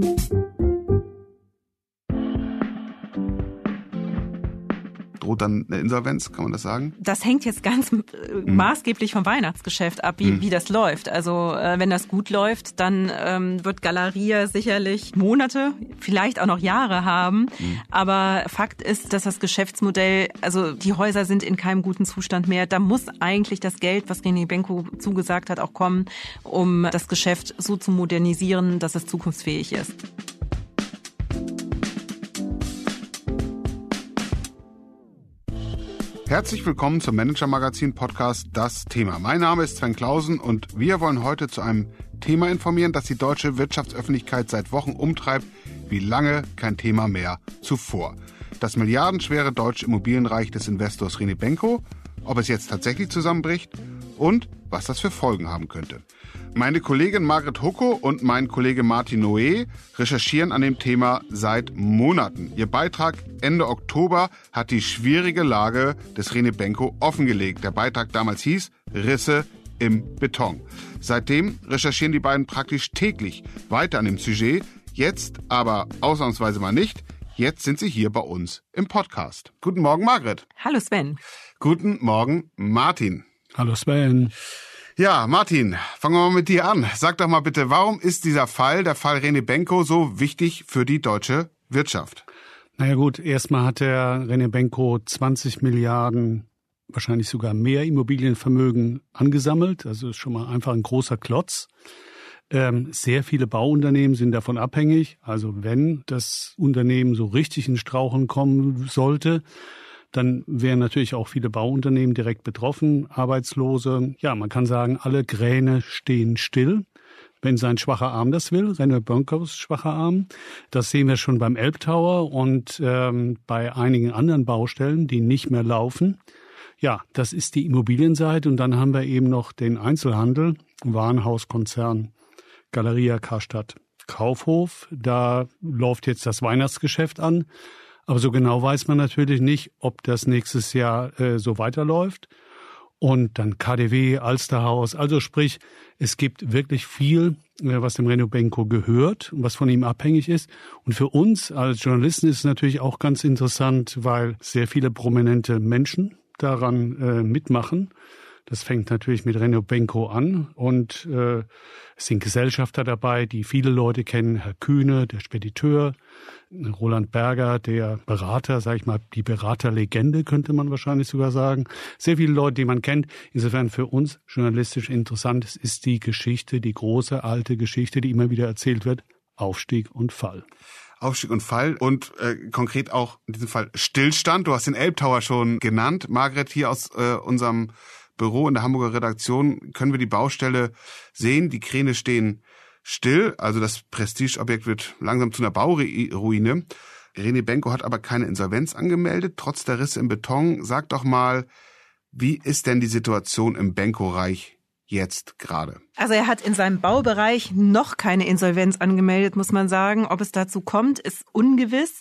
Thank you. Droht dann eine Insolvenz, kann man das sagen? Das hängt jetzt ganz mhm. maßgeblich vom Weihnachtsgeschäft ab, wie, mhm. wie das läuft. Also äh, wenn das gut läuft, dann ähm, wird Galeria sicherlich Monate, vielleicht auch noch Jahre haben. Mhm. Aber Fakt ist, dass das Geschäftsmodell, also die Häuser sind in keinem guten Zustand mehr. Da muss eigentlich das Geld, was René Benko zugesagt hat, auch kommen, um das Geschäft so zu modernisieren, dass es zukunftsfähig ist. Herzlich willkommen zum Manager Magazin Podcast Das Thema. Mein Name ist Sven Klausen und wir wollen heute zu einem Thema informieren, das die deutsche Wirtschaftsöffentlichkeit seit Wochen umtreibt, wie lange kein Thema mehr zuvor. Das milliardenschwere deutsche Immobilienreich des Investors René Benko, ob es jetzt tatsächlich zusammenbricht und was das für Folgen haben könnte. Meine Kollegin Margret Hucko und mein Kollege Martin Noé recherchieren an dem Thema seit Monaten. Ihr Beitrag Ende Oktober hat die schwierige Lage des Rene Benko offengelegt. Der Beitrag damals hieß Risse im Beton. Seitdem recherchieren die beiden praktisch täglich weiter an dem Sujet. Jetzt aber ausnahmsweise mal nicht. Jetzt sind sie hier bei uns im Podcast. Guten Morgen, Margret. Hallo, Sven. Guten Morgen, Martin. Hallo, Sven. Ja, Martin, fangen wir mal mit dir an. Sag doch mal bitte, warum ist dieser Fall, der Fall René Benko, so wichtig für die deutsche Wirtschaft? Naja gut, erstmal hat der René Benko 20 Milliarden, wahrscheinlich sogar mehr Immobilienvermögen angesammelt. Also ist schon mal einfach ein großer Klotz. Ähm, sehr viele Bauunternehmen sind davon abhängig. Also wenn das Unternehmen so richtig in Strauchen kommen sollte, dann wären natürlich auch viele Bauunternehmen direkt betroffen, Arbeitslose. Ja, man kann sagen, alle Kräne stehen still. Wenn sein schwacher Arm das will, René Bönkers schwacher Arm. Das sehen wir schon beim Elbtower und ähm, bei einigen anderen Baustellen, die nicht mehr laufen. Ja, das ist die Immobilienseite und dann haben wir eben noch den Einzelhandel, Warenhauskonzern, Galeria Karstadt, Kaufhof. Da läuft jetzt das Weihnachtsgeschäft an. Aber so genau weiß man natürlich nicht, ob das nächstes Jahr äh, so weiterläuft. Und dann KDW, Alsterhaus. Also sprich, es gibt wirklich viel, äh, was dem Reno Benko gehört und was von ihm abhängig ist. Und für uns als Journalisten ist es natürlich auch ganz interessant, weil sehr viele prominente Menschen daran äh, mitmachen. Das fängt natürlich mit Reno Benko an und äh, es sind Gesellschafter dabei, die viele Leute kennen. Herr Kühne, der Spediteur, Roland Berger, der Berater, sage ich mal, die Beraterlegende könnte man wahrscheinlich sogar sagen. Sehr viele Leute, die man kennt. Insofern für uns journalistisch interessant ist, ist die Geschichte, die große alte Geschichte, die immer wieder erzählt wird, Aufstieg und Fall. Aufstieg und Fall und äh, konkret auch in diesem Fall Stillstand. Du hast den Elbtower schon genannt. Margret, hier aus äh, unserem Büro in der Hamburger Redaktion können wir die Baustelle sehen. Die Kräne stehen still. Also das Prestigeobjekt wird langsam zu einer Bauruine. René Benko hat aber keine Insolvenz angemeldet, trotz der Risse im Beton. Sag doch mal, wie ist denn die Situation im Benko-Reich jetzt gerade? Also er hat in seinem Baubereich noch keine Insolvenz angemeldet, muss man sagen. Ob es dazu kommt, ist ungewiss.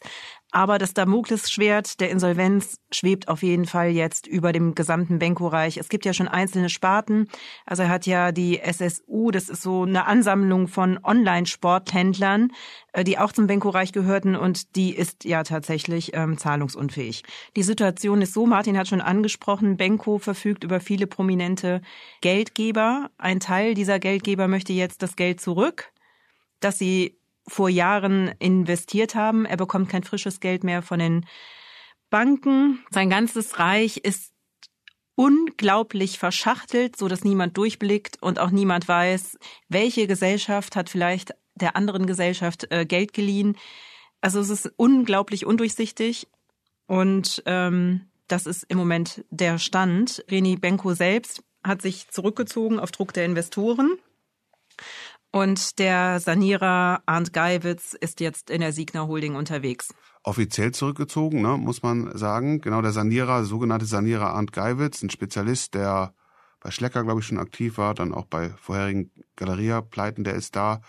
Aber das Damoklesschwert der Insolvenz schwebt auf jeden Fall jetzt über dem gesamten Benko-Reich. Es gibt ja schon einzelne Sparten. Also er hat ja die SSU, das ist so eine Ansammlung von Online-Sporthändlern, äh, die auch zum Benko-Reich gehörten und die ist ja tatsächlich ähm, zahlungsunfähig. Die Situation ist so, Martin hat schon angesprochen, Benko verfügt über viele prominente Geldgeber. Ein Teil dieser Geldgeber möchte jetzt das Geld zurück, das sie vor Jahren investiert haben. Er bekommt kein frisches Geld mehr von den Banken. Sein ganzes Reich ist unglaublich verschachtelt, so dass niemand durchblickt und auch niemand weiß, welche Gesellschaft hat vielleicht der anderen Gesellschaft äh, Geld geliehen. Also es ist unglaublich undurchsichtig und ähm, das ist im Moment der Stand. Reni Benko selbst hat sich zurückgezogen auf Druck der Investoren und der Sanierer Arndt Geiwitz ist jetzt in der Siegner Holding unterwegs. Offiziell zurückgezogen, ne, muss man sagen. Genau, der Sanierer, sogenannte Sanierer Arndt Geiwitz, ein Spezialist, der bei Schlecker, glaube ich, schon aktiv war, dann auch bei vorherigen Galeria-Pleiten, der ist da.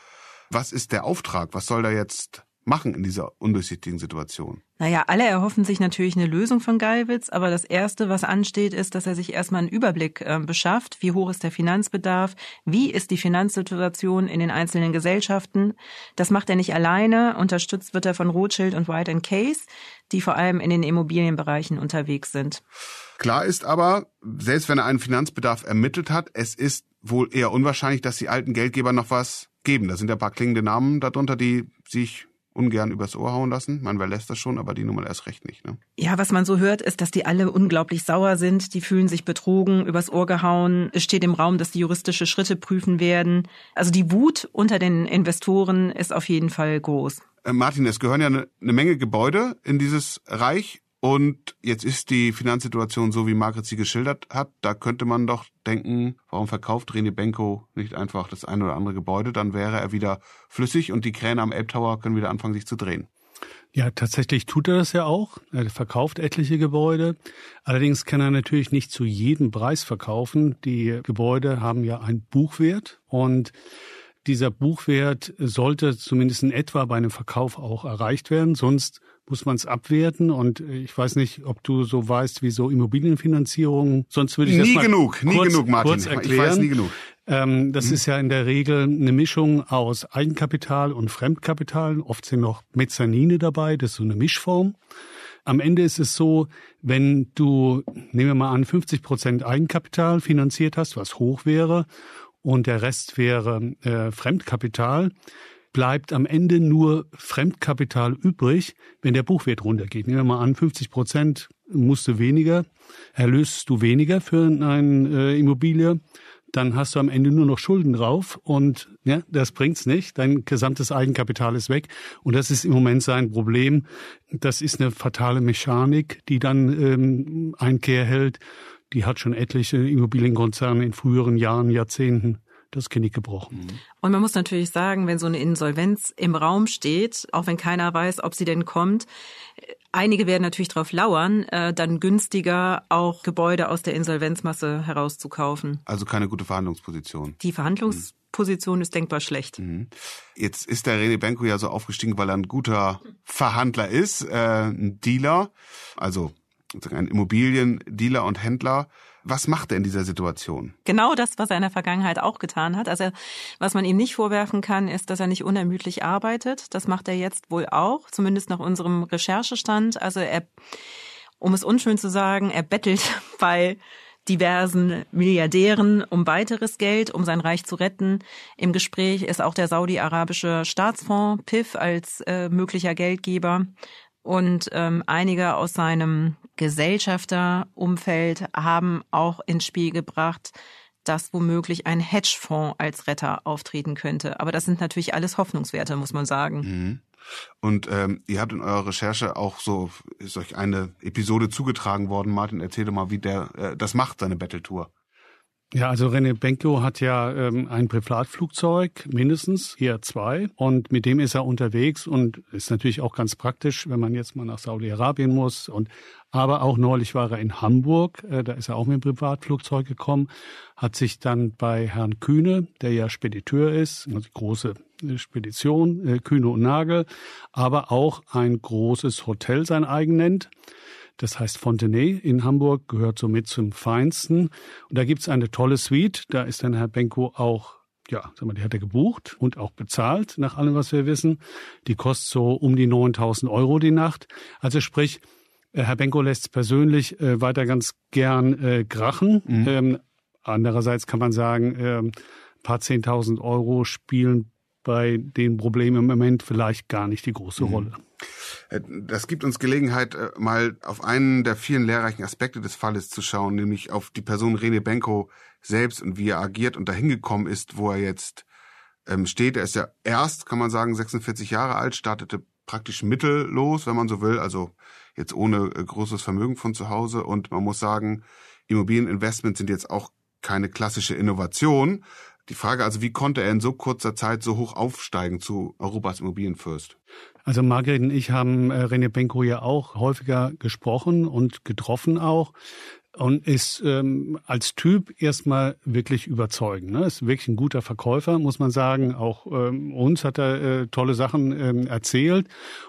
Was ist der Auftrag? Was soll da jetzt machen in dieser undurchsichtigen Situation? Naja, alle erhoffen sich natürlich eine Lösung von Geiwitz, aber das Erste, was ansteht, ist, dass er sich erstmal einen Überblick äh, beschafft. Wie hoch ist der Finanzbedarf? Wie ist die Finanzsituation in den einzelnen Gesellschaften? Das macht er nicht alleine. Unterstützt wird er von Rothschild und White Case, die vor allem in den Immobilienbereichen unterwegs sind. Klar ist aber, selbst wenn er einen Finanzbedarf ermittelt hat, es ist wohl eher unwahrscheinlich, dass die alten Geldgeber noch was geben. Da sind ja ein paar klingende Namen darunter, die sich ungern übers Ohr hauen lassen. Man, wer lässt das schon, aber die Nummer erst recht nicht. Ne? Ja, was man so hört, ist, dass die alle unglaublich sauer sind. Die fühlen sich betrogen, übers Ohr gehauen. Es steht im Raum, dass die juristische Schritte prüfen werden. Also die Wut unter den Investoren ist auf jeden Fall groß. Äh, Martin, es gehören ja eine, eine Menge Gebäude in dieses Reich. Und jetzt ist die Finanzsituation so, wie Margret sie geschildert hat. Da könnte man doch denken, warum verkauft René Benko nicht einfach das ein oder andere Gebäude? Dann wäre er wieder flüssig und die Kräne am Elbtower können wieder anfangen, sich zu drehen. Ja, tatsächlich tut er das ja auch. Er verkauft etliche Gebäude. Allerdings kann er natürlich nicht zu jedem Preis verkaufen. Die Gebäude haben ja einen Buchwert und dieser Buchwert sollte zumindest in etwa bei einem Verkauf auch erreicht werden. Sonst muss man es abwerten. Und ich weiß nicht, ob du so weißt, wie so Immobilienfinanzierung, sonst würde ich nie das mal genug, nie kurz, genug, Martin. Kurz erklären. Ich weiß nie genug. Ähm, das mhm. ist ja in der Regel eine Mischung aus Eigenkapital und Fremdkapital. Oft sind noch Mezzanine dabei, das ist so eine Mischform. Am Ende ist es so, wenn du, nehmen wir mal an, 50 Prozent Eigenkapital finanziert hast, was hoch wäre, und der Rest wäre äh, Fremdkapital, bleibt am Ende nur Fremdkapital übrig, wenn der Buchwert runtergeht. Nehmen wir mal an, 50 Prozent musst du weniger, erlöst du weniger für eine äh, Immobilie, dann hast du am Ende nur noch Schulden drauf und ja, das bringt's nicht. Dein gesamtes Eigenkapital ist weg und das ist im Moment sein Problem. Das ist eine fatale Mechanik, die dann ähm, Einkehr hält. Die hat schon etliche Immobilienkonzerne in früheren Jahren, Jahrzehnten das Genick gebrochen. Mhm. Und man muss natürlich sagen, wenn so eine Insolvenz im Raum steht, auch wenn keiner weiß, ob sie denn kommt, einige werden natürlich darauf lauern, äh, dann günstiger auch Gebäude aus der Insolvenzmasse herauszukaufen. Also keine gute Verhandlungsposition. Die Verhandlungsposition mhm. ist denkbar schlecht. Mhm. Jetzt ist der René Benko ja so aufgestiegen, weil er ein guter Verhandler ist, äh, ein Dealer, also ein Immobiliendealer und Händler. Was macht er in dieser Situation? Genau das, was er in der Vergangenheit auch getan hat. Also was man ihm nicht vorwerfen kann, ist, dass er nicht unermüdlich arbeitet. Das macht er jetzt wohl auch, zumindest nach unserem Recherchestand. Also er, um es unschön zu sagen, er bettelt bei diversen Milliardären um weiteres Geld, um sein Reich zu retten. Im Gespräch ist auch der saudi-arabische Staatsfonds PIF als äh, möglicher Geldgeber. Und ähm, einige aus seinem Gesellschafterumfeld haben auch ins Spiel gebracht, dass womöglich ein Hedgefonds als Retter auftreten könnte. Aber das sind natürlich alles Hoffnungswerte, muss man sagen. Mhm. Und ähm, ihr habt in eurer Recherche auch so, ist euch eine Episode zugetragen worden. Martin, erzähl doch mal, wie der äh, das macht, seine Battle-Tour. Ja, also René Benko hat ja ähm, ein Privatflugzeug, mindestens, eher zwei. Und mit dem ist er unterwegs und ist natürlich auch ganz praktisch, wenn man jetzt mal nach Saudi-Arabien muss. Und aber auch neulich war er in Hamburg, äh, da ist er auch mit dem Privatflugzeug gekommen, hat sich dann bei Herrn Kühne, der ja Spediteur ist, also große äh, Spedition, äh, Kühne und Nagel, aber auch ein großes Hotel sein eigen nennt das heißt Fontenay in Hamburg, gehört somit zum Feinsten. Und da gibt's eine tolle Suite. Da ist dann Herr Benko auch ja, sag mal, die hat er gebucht und auch bezahlt, nach allem, was wir wissen. Die kostet so um die 9000 Euro die Nacht. Also sprich, äh, Herr Benko lässt persönlich äh, weiter ganz gern äh, krachen. Mhm. Ähm, andererseits kann man sagen, äh, paar 10.000 Euro spielen bei den Problemen im Moment vielleicht gar nicht die große mhm. Rolle. Äh, das gibt uns Gelegenheit, äh, mal auf einen der vielen lehrreichen Aspekte des Falles zu schauen, nämlich auf die Person René Benko selbst und wie er agiert und dahin gekommen ist, wo er jetzt ähm, steht. Er ist ja erst, kann man sagen, 46 Jahre alt, startete praktisch mittellos, wenn man so will, also jetzt ohne äh, großes Vermögen von zu Hause. Und man muss sagen, Immobilieninvestments sind jetzt auch keine klassische Innovation. Die Frage also, wie konnte er in so kurzer Zeit so hoch aufsteigen zu Europas Immobilienfürst? Also Margret und ich haben äh, René Benko ja auch häufiger gesprochen und getroffen auch. und ist ähm, als Typ erstmal wirklich überzeugend. Ne? Ist wirklich ein guter Verkäufer, muss man sagen. Auch ähm, uns hat er äh, tolle Sachen ähm, erzählt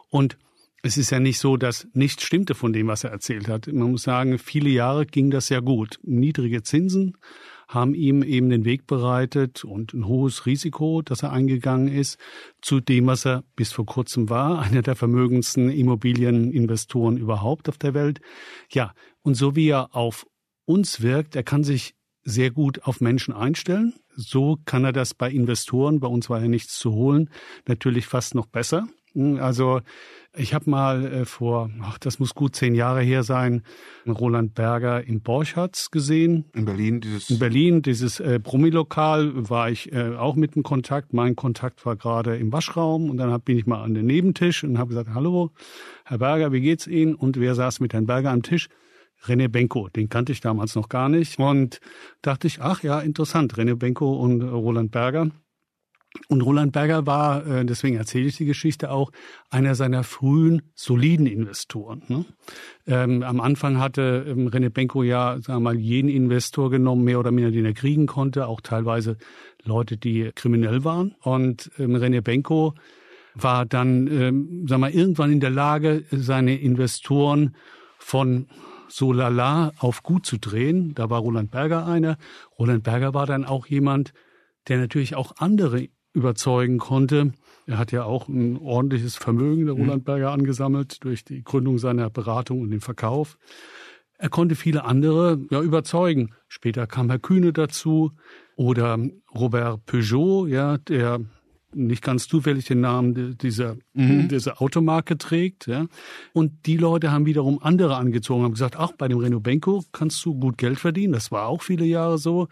und es ist ja nicht so, dass nichts stimmte von dem, was er erzählt hat. Man muss sagen, viele Jahre ging das ja gut. Niedrige Zinsen haben ihm eben den Weg bereitet und ein hohes Risiko, das er eingegangen ist, zu dem, was er bis vor kurzem war, einer der vermögendsten Immobilieninvestoren überhaupt auf der Welt. Ja, und so wie er auf uns wirkt, er kann sich sehr gut auf Menschen einstellen. So kann er das bei Investoren, bei uns war ja nichts zu holen, natürlich fast noch besser. Also ich habe mal äh, vor, ach, das muss gut zehn Jahre her sein, Roland Berger im Borchards gesehen. In Berlin dieses. In Berlin dieses äh, Brummilokal war ich äh, auch mit in Kontakt. Mein Kontakt war gerade im Waschraum und dann hab, bin ich mal an den Nebentisch und habe gesagt: Hallo, Herr Berger, wie geht's Ihnen? Und wer saß mit Herrn Berger am Tisch? René Benko, den kannte ich damals noch gar nicht und dachte ich, ach ja, interessant, René Benko und Roland Berger. Und Roland Berger war, äh, deswegen erzähle ich die Geschichte auch, einer seiner frühen soliden Investoren. Ne? Ähm, am Anfang hatte ähm, René Benko ja, sagen wir mal, jeden Investor genommen, mehr oder minder, den er kriegen konnte, auch teilweise Leute, die kriminell waren. Und ähm, René Benko war dann, ähm, sagen wir mal, irgendwann in der Lage, seine Investoren von so lala auf gut zu drehen. Da war Roland Berger einer. Roland Berger war dann auch jemand, der natürlich auch andere überzeugen konnte. Er hat ja auch ein ordentliches Vermögen, der mhm. Roland Berger, angesammelt durch die Gründung seiner Beratung und den Verkauf. Er konnte viele andere ja, überzeugen. Später kam Herr Kühne dazu oder Robert Peugeot, ja, der nicht ganz zufällig den Namen dieser, mhm. dieser Automarke trägt. Ja. Und die Leute haben wiederum andere angezogen, haben gesagt, ach, bei dem Renault Benko kannst du gut Geld verdienen. Das war auch viele Jahre so.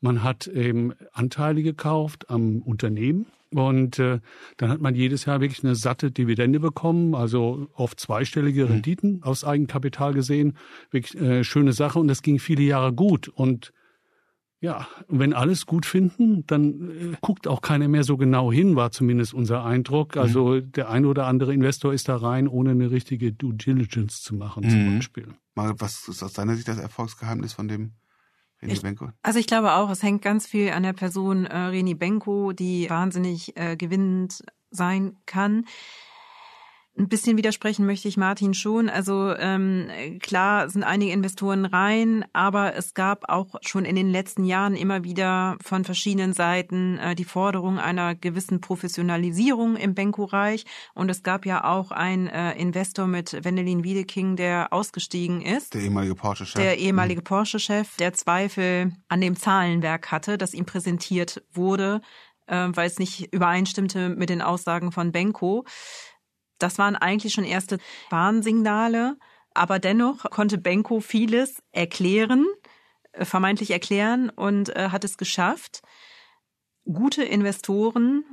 Man hat eben Anteile gekauft am Unternehmen. Und äh, dann hat man jedes Jahr wirklich eine satte Dividende bekommen, also oft zweistellige mhm. Renditen aus Eigenkapital gesehen. Wirklich äh, schöne Sache und das ging viele Jahre gut. Und ja, wenn alles gut finden, dann äh, guckt auch keiner mehr so genau hin, war zumindest unser Eindruck. Mhm. Also mhm. der ein oder andere Investor ist da rein, ohne eine richtige Due Diligence zu machen, mhm. zum Beispiel. Mal, was ist aus deiner Sicht das Erfolgsgeheimnis von dem Reni Benko? Also ich glaube auch, es hängt ganz viel an der Person äh, Reni Benko, die wahnsinnig äh, gewinnend sein kann. Ein bisschen widersprechen möchte ich Martin schon. Also ähm, klar sind einige Investoren rein, aber es gab auch schon in den letzten Jahren immer wieder von verschiedenen Seiten äh, die Forderung einer gewissen Professionalisierung im Benko-Reich. Und es gab ja auch einen äh, Investor mit Wendelin Wiedeking, der ausgestiegen ist. Der ehemalige Porsche-Chef. Der ehemalige mhm. Porsche-Chef, der Zweifel an dem Zahlenwerk hatte, das ihm präsentiert wurde, äh, weil es nicht übereinstimmte mit den Aussagen von Benko. Das waren eigentlich schon erste Warnsignale. Aber dennoch konnte Benko vieles erklären, äh, vermeintlich erklären und äh, hat es geschafft, gute Investoren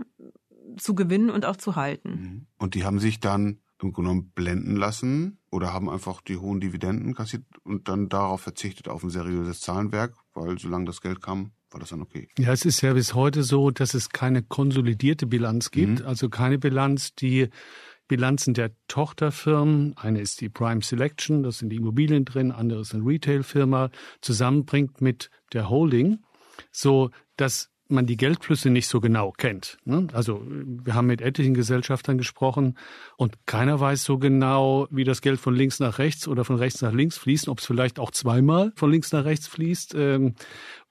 zu gewinnen und auch zu halten. Mhm. Und die haben sich dann im Grunde genommen blenden lassen oder haben einfach die hohen Dividenden kassiert und dann darauf verzichtet auf ein seriöses Zahlenwerk, weil solange das Geld kam, war das dann okay. Ja, es ist ja bis heute so, dass es keine konsolidierte Bilanz gibt, mhm. also keine Bilanz, die Bilanzen der Tochterfirmen, eine ist die Prime Selection, das sind die Immobilien drin, andere ist eine Retailfirma, zusammenbringt mit der Holding, so dass man die Geldflüsse nicht so genau kennt. Ne? Also wir haben mit etlichen Gesellschaftern gesprochen und keiner weiß so genau, wie das Geld von links nach rechts oder von rechts nach links fließt, ob es vielleicht auch zweimal von links nach rechts fließt. Ähm,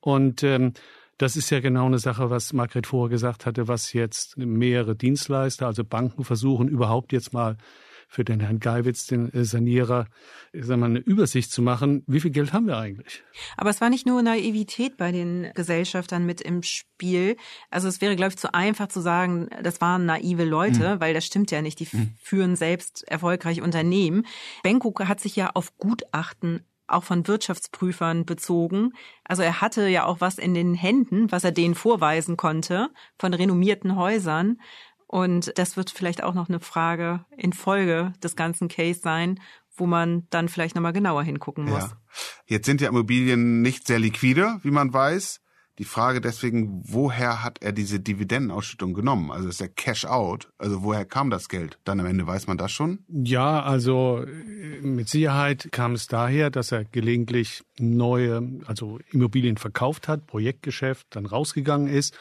und ähm, das ist ja genau eine Sache, was Margret vorher gesagt hatte, was jetzt mehrere Dienstleister, also Banken versuchen überhaupt jetzt mal für den Herrn Geiwitz, den äh, Sanierer, ich sag mal, eine Übersicht zu machen. Wie viel Geld haben wir eigentlich? Aber es war nicht nur Naivität bei den Gesellschaftern mit im Spiel. Also es wäre, glaube ich, zu einfach zu sagen, das waren naive Leute, mhm. weil das stimmt ja nicht. Die mhm. führen selbst erfolgreich Unternehmen. Benko hat sich ja auf Gutachten auch von Wirtschaftsprüfern bezogen. Also er hatte ja auch was in den Händen, was er denen vorweisen konnte von renommierten Häusern. Und das wird vielleicht auch noch eine Frage in Folge des ganzen Case sein, wo man dann vielleicht nochmal genauer hingucken muss. Ja. Jetzt sind ja Immobilien nicht sehr liquide, wie man weiß. Die Frage deswegen, woher hat er diese Dividendenausschüttung genommen? Also ist der Cash out. Also woher kam das Geld? Dann am Ende weiß man das schon? Ja, also äh, mit Sicherheit kam es daher, dass er gelegentlich neue, also Immobilien verkauft hat, Projektgeschäft, dann rausgegangen ist,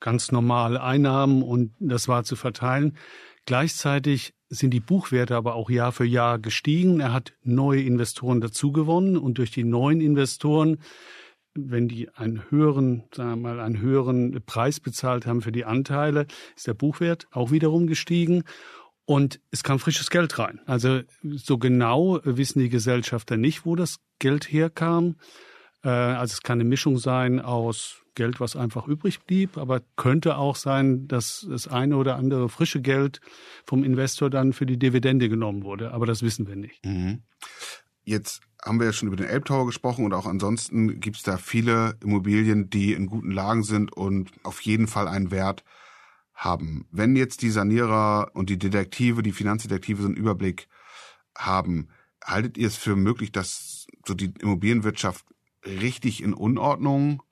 ganz normale Einnahmen und das war zu verteilen. Gleichzeitig sind die Buchwerte aber auch Jahr für Jahr gestiegen. Er hat neue Investoren dazugewonnen und durch die neuen Investoren, wenn die einen höheren, sagen wir mal, einen höheren Preis bezahlt haben für die Anteile, ist der Buchwert auch wiederum gestiegen. Und es kam frisches Geld rein. Also so genau wissen die Gesellschafter nicht, wo das Geld herkam. Äh, also es kann eine Mischung sein aus Geld, was einfach übrig blieb, aber könnte auch sein, dass das eine oder andere frische Geld vom Investor dann für die Dividende genommen wurde. Aber das wissen wir nicht. Mhm. Jetzt haben wir ja schon über den Elbtower gesprochen und auch ansonsten gibt es da viele Immobilien, die in guten Lagen sind und auf jeden Fall einen Wert haben. Wenn jetzt die Sanierer und die Detektive, die Finanzdetektive so einen Überblick haben, haltet ihr es für möglich, dass so die Immobilienwirtschaft richtig in Unordnung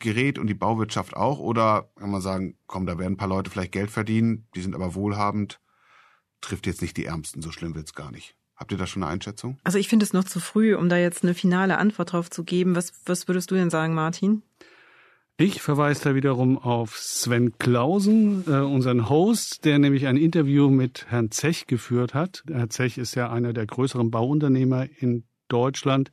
gerät und die Bauwirtschaft auch? Oder kann man sagen, komm, da werden ein paar Leute vielleicht Geld verdienen, die sind aber wohlhabend, trifft jetzt nicht die Ärmsten, so schlimm wird's gar nicht. Habt ihr da schon eine Einschätzung? Also ich finde es noch zu früh, um da jetzt eine finale Antwort drauf zu geben. Was, was würdest du denn sagen, Martin? Ich verweise da wiederum auf Sven Klausen, äh, unseren Host, der nämlich ein Interview mit Herrn Zech geführt hat. Herr Zech ist ja einer der größeren Bauunternehmer in Deutschland.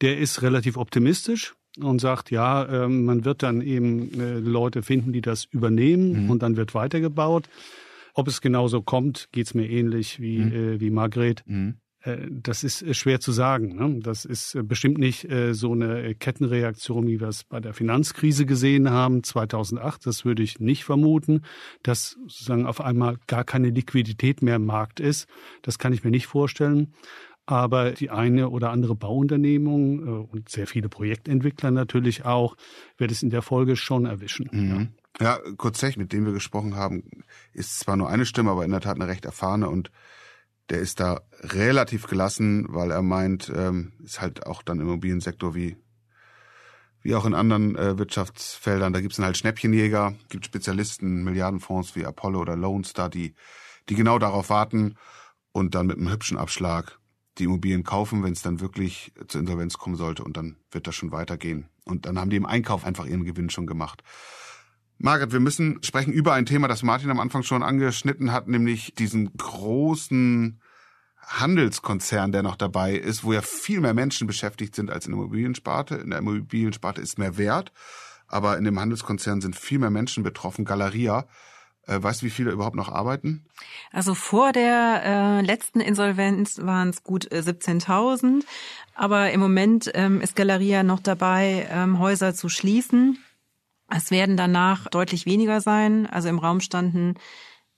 Der ist relativ optimistisch und sagt, ja, äh, man wird dann eben äh, Leute finden, die das übernehmen mhm. und dann wird weitergebaut. Ob es genauso kommt, geht's mir ähnlich wie, mhm. äh, wie Margret. Mhm. Äh, das ist äh, schwer zu sagen. Ne? Das ist äh, bestimmt nicht so eine Kettenreaktion, wie wir es bei der Finanzkrise gesehen haben, 2008. Das würde ich nicht vermuten, dass sozusagen auf einmal gar keine Liquidität mehr im Markt ist. Das kann ich mir nicht vorstellen. Aber die eine oder andere Bauunternehmung und sehr viele Projektentwickler natürlich auch, wird es in der Folge schon erwischen. Mhm. Ja, ja Kurzech, mit dem wir gesprochen haben, ist zwar nur eine Stimme, aber in der Tat eine recht erfahrene und der ist da relativ gelassen, weil er meint, ähm, ist halt auch dann im Immobiliensektor wie wie auch in anderen äh, Wirtschaftsfeldern, da gibt's dann halt Schnäppchenjäger, gibt Spezialisten, Milliardenfonds wie Apollo oder Lone Star, die, die genau darauf warten und dann mit einem hübschen Abschlag die Immobilien kaufen, wenn es dann wirklich zur Insolvenz kommen sollte und dann wird das schon weitergehen. Und dann haben die im Einkauf einfach ihren Gewinn schon gemacht. Margaret, wir müssen sprechen über ein Thema, das Martin am Anfang schon angeschnitten hat, nämlich diesen großen Handelskonzern, der noch dabei ist, wo ja viel mehr Menschen beschäftigt sind als in der Immobiliensparte. In der Immobiliensparte ist mehr wert, aber in dem Handelskonzern sind viel mehr Menschen betroffen. Galeria äh, weißt du, wie viele überhaupt noch arbeiten? Also vor der äh, letzten Insolvenz waren es gut äh, 17.000. Aber im Moment ähm, ist Galeria noch dabei, ähm, Häuser zu schließen. Es werden danach deutlich weniger sein. Also im Raum standen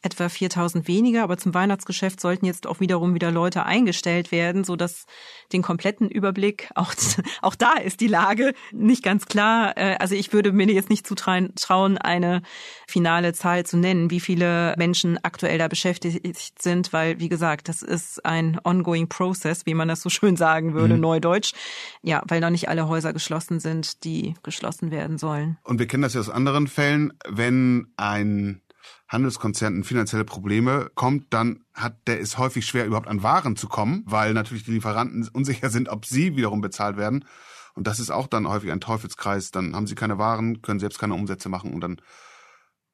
etwa 4000 weniger, aber zum Weihnachtsgeschäft sollten jetzt auch wiederum wieder Leute eingestellt werden, so dass den kompletten Überblick auch auch da ist die Lage nicht ganz klar. Äh, also ich würde mir jetzt nicht zutrauen, eine finale Zahl zu nennen, wie viele Menschen aktuell da beschäftigt sind, weil wie gesagt, das ist ein ongoing process, wie man das so schön sagen würde, mhm. neudeutsch. Ja, weil noch nicht alle Häuser geschlossen sind, die geschlossen werden sollen. Und wir kennen das ja aus anderen Fällen, wenn ein Handelskonzern in finanzielle Probleme kommt, dann hat der es häufig schwer, überhaupt an Waren zu kommen, weil natürlich die Lieferanten unsicher sind, ob sie wiederum bezahlt werden. Und das ist auch dann häufig ein Teufelskreis. Dann haben sie keine Waren, können selbst keine Umsätze machen und dann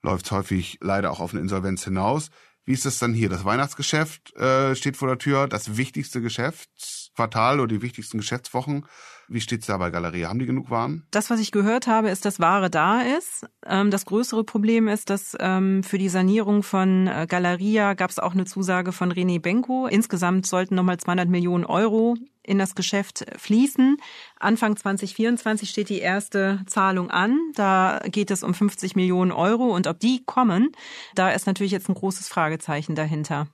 läuft es häufig leider auch auf eine Insolvenz hinaus. Wie ist das dann hier? Das Weihnachtsgeschäft äh, steht vor der Tür, das wichtigste Geschäftsquartal oder die wichtigsten Geschäftswochen. Wie steht's da bei Galeria? Haben die genug Waren? Das, was ich gehört habe, ist, dass Ware da ist. Ähm, das größere Problem ist, dass ähm, für die Sanierung von äh, Galeria gab es auch eine Zusage von René Benko. Insgesamt sollten nochmal 200 Millionen Euro in das Geschäft fließen. Anfang 2024 steht die erste Zahlung an. Da geht es um 50 Millionen Euro. Und ob die kommen, da ist natürlich jetzt ein großes Fragezeichen dahinter.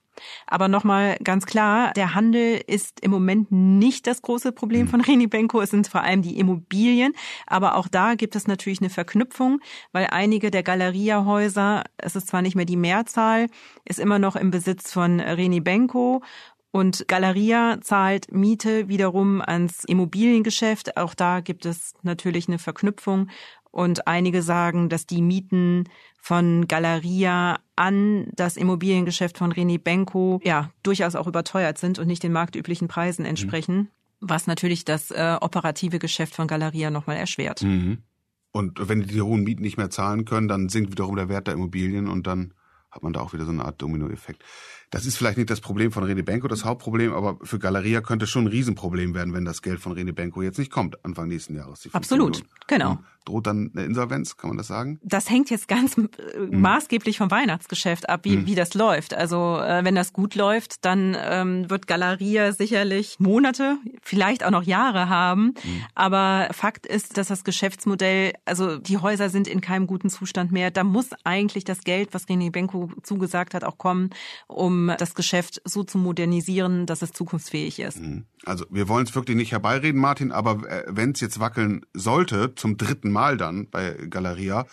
Aber nochmal ganz klar, der Handel ist im Moment nicht das große Problem von Reni Benko. Es sind vor allem die Immobilien. Aber auch da gibt es natürlich eine Verknüpfung, weil einige der Galeria-Häuser, es ist zwar nicht mehr die Mehrzahl, ist immer noch im Besitz von Reni Benko. Und Galeria zahlt Miete wiederum ans Immobiliengeschäft. Auch da gibt es natürlich eine Verknüpfung. Und einige sagen, dass die Mieten von Galeria an das Immobiliengeschäft von René Benko ja durchaus auch überteuert sind und nicht den marktüblichen Preisen entsprechen, mhm. was natürlich das äh, operative Geschäft von Galeria nochmal erschwert. Mhm. Und wenn die die hohen Mieten nicht mehr zahlen können, dann sinkt wiederum der Wert der Immobilien und dann hat man da auch wieder so eine Art Dominoeffekt. Das ist vielleicht nicht das Problem von Rene Benko, das Hauptproblem, aber für Galeria könnte schon ein Riesenproblem werden, wenn das Geld von Rene Benko jetzt nicht kommt, Anfang nächsten Jahres. Absolut, Millionen. genau. Und droht dann eine Insolvenz, kann man das sagen? Das hängt jetzt ganz mhm. maßgeblich vom Weihnachtsgeschäft ab, wie, mhm. wie das läuft. Also äh, wenn das gut läuft, dann ähm, wird Galeria sicherlich Monate, vielleicht auch noch Jahre haben. Mhm. Aber Fakt ist, dass das Geschäftsmodell, also die Häuser sind in keinem guten Zustand mehr. Da muss eigentlich das Geld, was René Benko zugesagt hat, auch kommen, um das Geschäft so zu modernisieren, dass es zukunftsfähig ist. Mhm. Also wir wollen es wirklich nicht herbeireden, Martin, aber äh, wenn es jetzt wackeln sollte, zum dritten Mal dann bei Galeria,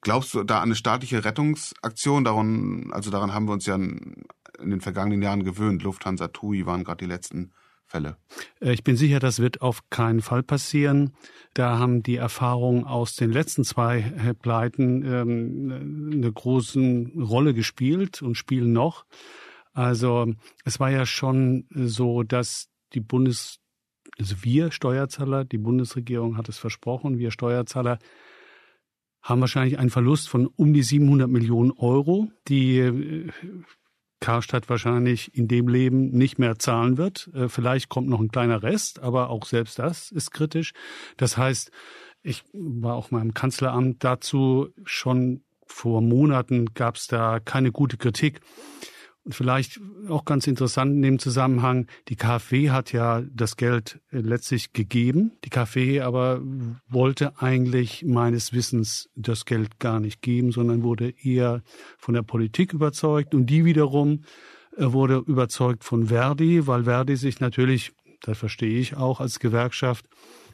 glaubst du da an eine staatliche Rettungsaktion? Daran, also daran haben wir uns ja in den vergangenen Jahren gewöhnt. Lufthansa, TUI waren gerade die letzten Fälle. Äh, ich bin sicher, das wird auf keinen Fall passieren. Da haben die Erfahrungen aus den letzten zwei Pleiten ähm, eine große Rolle gespielt und spielen noch. Also es war ja schon so, dass die Bundes, also wir Steuerzahler, die Bundesregierung hat es versprochen, wir Steuerzahler haben wahrscheinlich einen Verlust von um die 700 Millionen Euro, die äh, Karstadt wahrscheinlich in dem Leben nicht mehr zahlen wird. Äh, vielleicht kommt noch ein kleiner Rest, aber auch selbst das ist kritisch. Das heißt, ich war auch mal im Kanzleramt dazu schon vor Monaten gab es da keine gute Kritik. Vielleicht auch ganz interessant in dem Zusammenhang, die KfW hat ja das Geld äh, letztlich gegeben. Die KfW aber wollte eigentlich meines Wissens das Geld gar nicht geben, sondern wurde eher von der Politik überzeugt. Und die wiederum äh, wurde überzeugt von Verdi, weil Verdi sich natürlich, das verstehe ich auch als Gewerkschaft,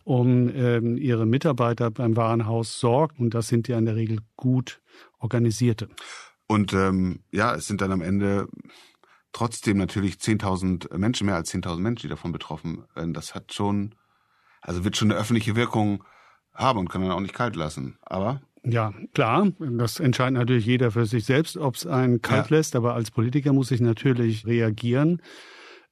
um ähm, ihre Mitarbeiter beim Warenhaus sorgt. Und das sind ja in der Regel gut organisierte. Und ähm, ja, es sind dann am Ende trotzdem natürlich 10.000 Menschen, mehr als 10.000 Menschen, die davon betroffen werden. Das hat schon, also wird schon eine öffentliche Wirkung haben und kann man auch nicht kalt lassen. Aber ja, klar, das entscheidet natürlich jeder für sich selbst, ob es einen kalt ja. lässt, aber als Politiker muss ich natürlich reagieren.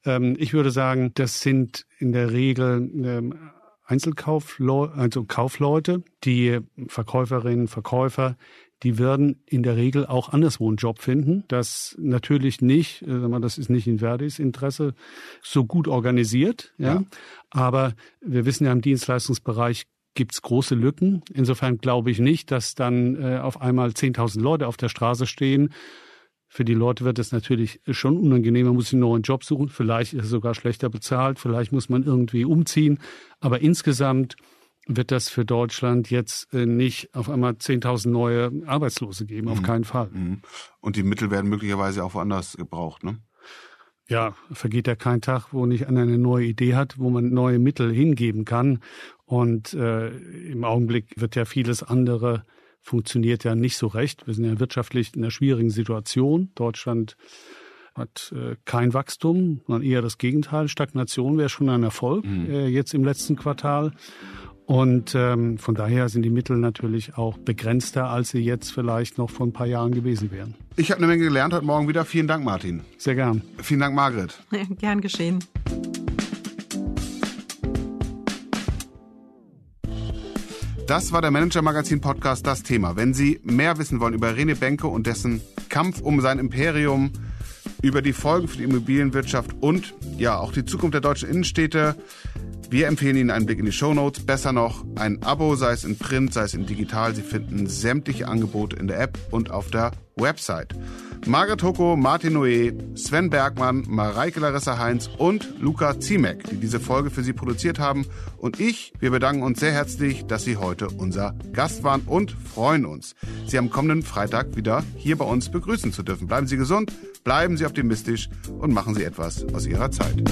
Ähm, ich würde sagen, das sind in der Regel ähm, Einzelkaufleute, also Kaufleute, die Verkäuferinnen, Verkäufer, die werden in der Regel auch anderswo einen Job finden. Das natürlich nicht, äh, das ist nicht in Verdis Interesse, so gut organisiert. Ja. ja. Aber wir wissen ja im Dienstleistungsbereich gibt's große Lücken. Insofern glaube ich nicht, dass dann äh, auf einmal 10.000 Leute auf der Straße stehen. Für die Leute wird es natürlich schon unangenehm. Man muss einen neuen Job suchen. Vielleicht ist es sogar schlechter bezahlt. Vielleicht muss man irgendwie umziehen. Aber insgesamt wird das für Deutschland jetzt äh, nicht auf einmal 10.000 neue Arbeitslose geben, auf mhm. keinen Fall. Mhm. Und die Mittel werden möglicherweise auch woanders gebraucht, ne? Ja, vergeht ja kein Tag, wo nicht einer eine neue Idee hat, wo man neue Mittel hingeben kann. Und äh, im Augenblick wird ja vieles andere funktioniert ja nicht so recht. Wir sind ja wirtschaftlich in einer schwierigen Situation. Deutschland hat äh, kein Wachstum, sondern eher das Gegenteil. Stagnation wäre schon ein Erfolg mhm. äh, jetzt im letzten Quartal. Und ähm, von daher sind die Mittel natürlich auch begrenzter, als sie jetzt vielleicht noch vor ein paar Jahren gewesen wären. Ich habe eine Menge gelernt heute Morgen wieder. Vielen Dank, Martin. Sehr gern. Vielen Dank, Margret. gern geschehen. Das war der Manager Magazin Podcast Das Thema. Wenn Sie mehr wissen wollen über Rene Benke und dessen Kampf um sein Imperium, über die Folgen für die Immobilienwirtschaft und ja auch die Zukunft der deutschen Innenstädte, wir empfehlen Ihnen einen Blick in die Show Notes. Besser noch ein Abo, sei es in Print, sei es in digital. Sie finden sämtliche Angebote in der App und auf der Website. Margaret Hoko, Martin Noé, Sven Bergmann, Mareike Larissa Heinz und Luca Ziemek, die diese Folge für Sie produziert haben. Und ich, wir bedanken uns sehr herzlich, dass Sie heute unser Gast waren und freuen uns, Sie am kommenden Freitag wieder hier bei uns begrüßen zu dürfen. Bleiben Sie gesund, bleiben Sie optimistisch und machen Sie etwas aus Ihrer Zeit.